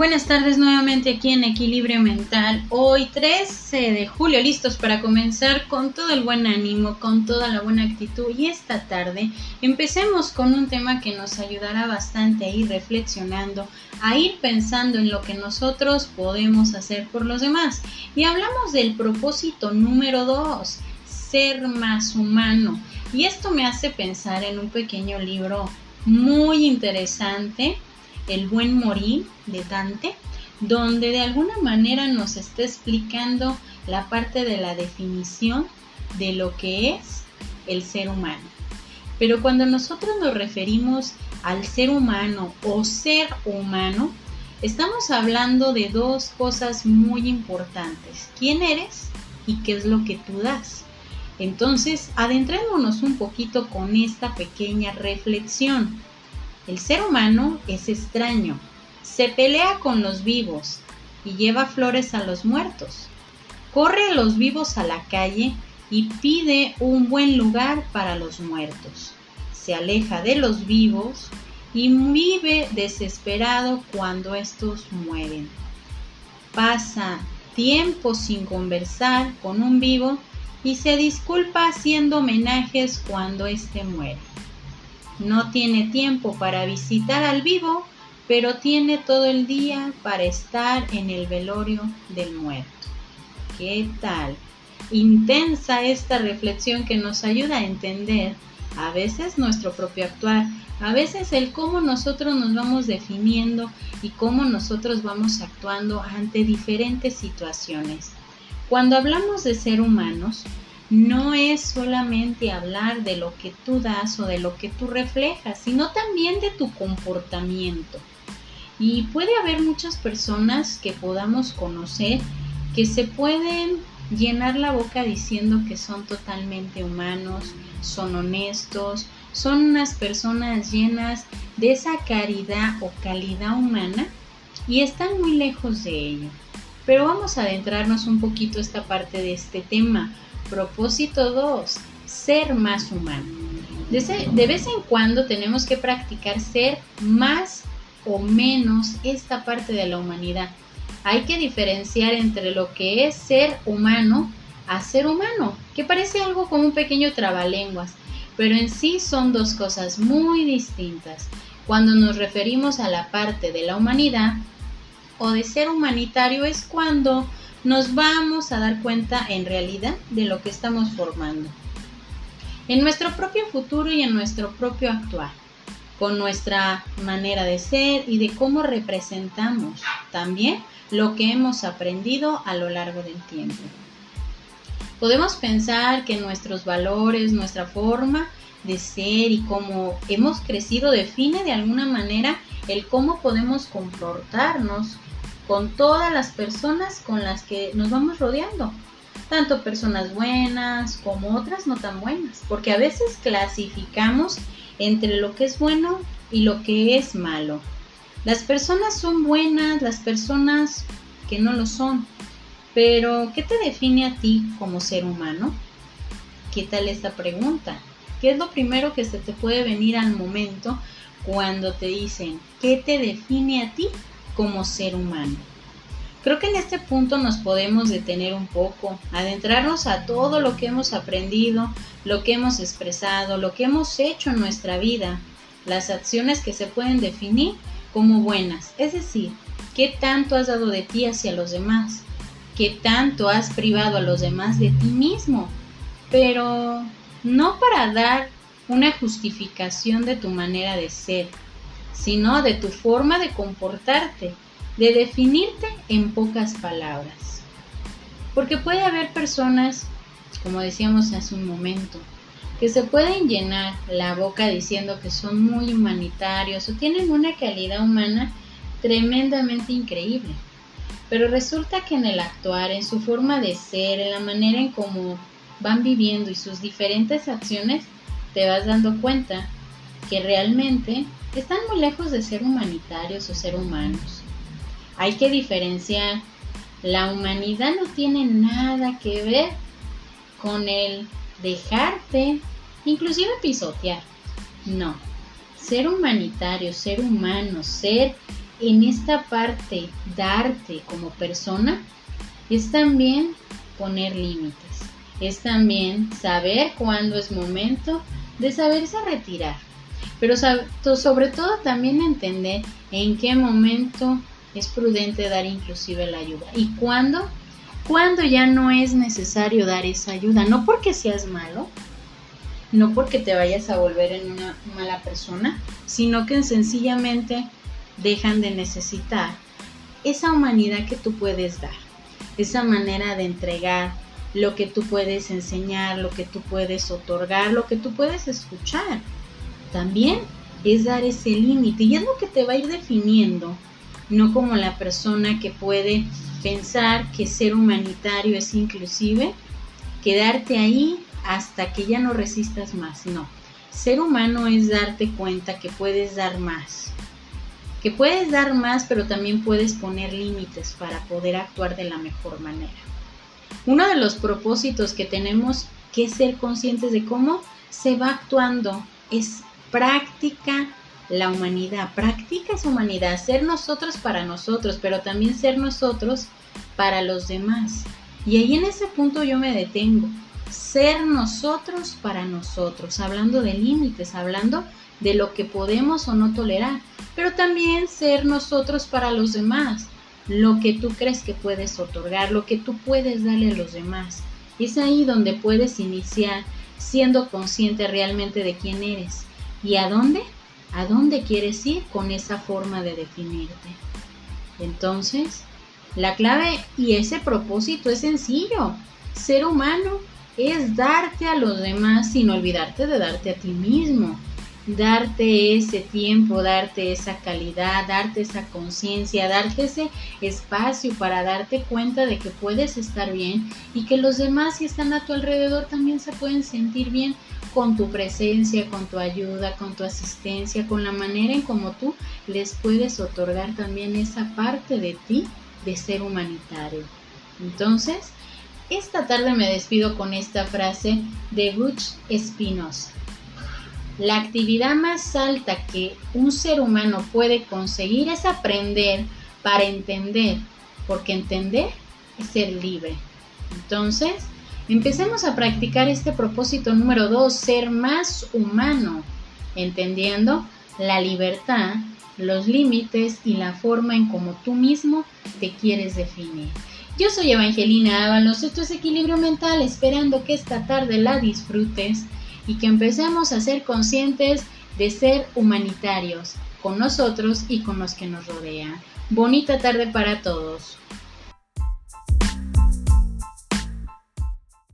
Buenas tardes nuevamente aquí en Equilibrio Mental. Hoy 13 de julio, listos para comenzar con todo el buen ánimo, con toda la buena actitud. Y esta tarde empecemos con un tema que nos ayudará bastante a ir reflexionando, a ir pensando en lo que nosotros podemos hacer por los demás. Y hablamos del propósito número 2, ser más humano. Y esto me hace pensar en un pequeño libro muy interesante el buen morir de Dante, donde de alguna manera nos está explicando la parte de la definición de lo que es el ser humano. Pero cuando nosotros nos referimos al ser humano o ser humano, estamos hablando de dos cosas muy importantes. ¿Quién eres y qué es lo que tú das? Entonces, adentrémonos un poquito con esta pequeña reflexión. El ser humano es extraño, se pelea con los vivos y lleva flores a los muertos. Corre a los vivos a la calle y pide un buen lugar para los muertos. Se aleja de los vivos y vive desesperado cuando estos mueren. Pasa tiempo sin conversar con un vivo y se disculpa haciendo homenajes cuando éste muere. No tiene tiempo para visitar al vivo, pero tiene todo el día para estar en el velorio del muerto. ¿Qué tal? Intensa esta reflexión que nos ayuda a entender a veces nuestro propio actuar, a veces el cómo nosotros nos vamos definiendo y cómo nosotros vamos actuando ante diferentes situaciones. Cuando hablamos de ser humanos, no es solamente hablar de lo que tú das o de lo que tú reflejas, sino también de tu comportamiento. Y puede haber muchas personas que podamos conocer que se pueden llenar la boca diciendo que son totalmente humanos, son honestos, son unas personas llenas de esa caridad o calidad humana y están muy lejos de ello. Pero vamos a adentrarnos un poquito esta parte de este tema Propósito 2. Ser más humano. De, vez en cuando tenemos que practicar ser más o menos esta parte de la humanidad. Hay que diferenciar entre lo que es ser humano a ser humano, que parece algo como un pequeño trabalenguas, pero en sí son dos cosas muy distintas. Cuando nos referimos a la parte de la humanidad o de ser humanitario es cuando nos vamos a dar cuenta en realidad de lo que estamos formando. En nuestro propio futuro y en nuestro propio actuar, con nuestra manera de ser y de cómo representamos también lo que hemos aprendido a lo largo del tiempo. Podemos pensar que nuestros valores, nuestra forma de ser y cómo hemos crecido define de alguna manera el cómo podemos comportarnos con todas las personas con las que nos vamos rodeando, tanto personas buenas como otras no tan buenas, porque a veces clasificamos entre lo que es bueno y lo que es malo. Las personas son buenas, las personas que no lo son, pero ¿qué te define a ti como ser humano? ¿Qué tal esta pregunta? ¿Qué es lo primero que se te puede venir al momento cuando te dicen, ¿qué te define a ti como ser humano. Creo que en este punto nos podemos detener un poco, adentrarnos a todo lo que hemos aprendido, lo que hemos expresado, lo que hemos hecho en nuestra vida, las acciones que se pueden definir como buenas, es decir, qué tanto has dado de ti hacia los demás, qué tanto has privado a los demás de ti mismo, pero no para dar una justificación de tu manera de ser, sino de tu forma de comportarte, de definirte en pocas palabras. Porque puede haber personas, como decíamos hace un momento, que se pueden llenar la boca diciendo que son muy humanitarios o tienen una calidad humana tremendamente increíble. Pero resulta que en el actuar, en su forma de ser, en la manera en cómo van viviendo y sus diferentes acciones, te vas dando cuenta que realmente están muy lejos de ser humanitarios o ser humanos. Hay que diferenciar. La humanidad no tiene nada que ver con el dejarte, inclusive pisotear. No. Ser humanitario, ser humano, ser en esta parte darte como persona es también poner límites, es también saber cuándo es momento de saberse retirar, pero sobre todo también entender en qué momento es prudente dar inclusive la ayuda y cuándo, cuándo ya no es necesario dar esa ayuda, no porque seas malo, no porque te vayas a volver en una mala persona, sino que sencillamente dejan de necesitar esa humanidad que tú puedes dar, esa manera de entregar lo que tú puedes enseñar, lo que tú puedes otorgar, lo que tú puedes escuchar. También es dar ese límite y es lo que te va a ir definiendo, no como la persona que puede pensar que ser humanitario es inclusive quedarte ahí hasta que ya no resistas más, no. Ser humano es darte cuenta que puedes dar más, que puedes dar más, pero también puedes poner límites para poder actuar de la mejor manera. Uno de los propósitos que tenemos que ser conscientes de cómo se va actuando es práctica la humanidad, practica esa humanidad, ser nosotros para nosotros, pero también ser nosotros para los demás. Y ahí en ese punto yo me detengo, ser nosotros para nosotros, hablando de límites, hablando de lo que podemos o no tolerar, pero también ser nosotros para los demás, lo que tú crees que puedes otorgar, lo que tú puedes darle a los demás. Es ahí donde puedes iniciar siendo consciente realmente de quién eres y a dónde, a dónde quieres ir con esa forma de definirte. Entonces, la clave y ese propósito es sencillo. Ser humano es darte a los demás sin olvidarte de darte a ti mismo darte ese tiempo, darte esa calidad, darte esa conciencia, darte ese espacio para darte cuenta de que puedes estar bien y que los demás si están a tu alrededor también se pueden sentir bien con tu presencia, con tu ayuda, con tu asistencia, con la manera en como tú les puedes otorgar también esa parte de ti de ser humanitario. Entonces, esta tarde me despido con esta frase de Butch Espinosa. La actividad más alta que un ser humano puede conseguir es aprender para entender, porque entender es ser libre. Entonces, empecemos a practicar este propósito número dos, ser más humano, entendiendo la libertad, los límites y la forma en como tú mismo te quieres definir. Yo soy Evangelina Ábalos, esto es Equilibrio Mental, esperando que esta tarde la disfrutes y que empecemos a ser conscientes de ser humanitarios con nosotros y con los que nos rodean. Bonita tarde para todos.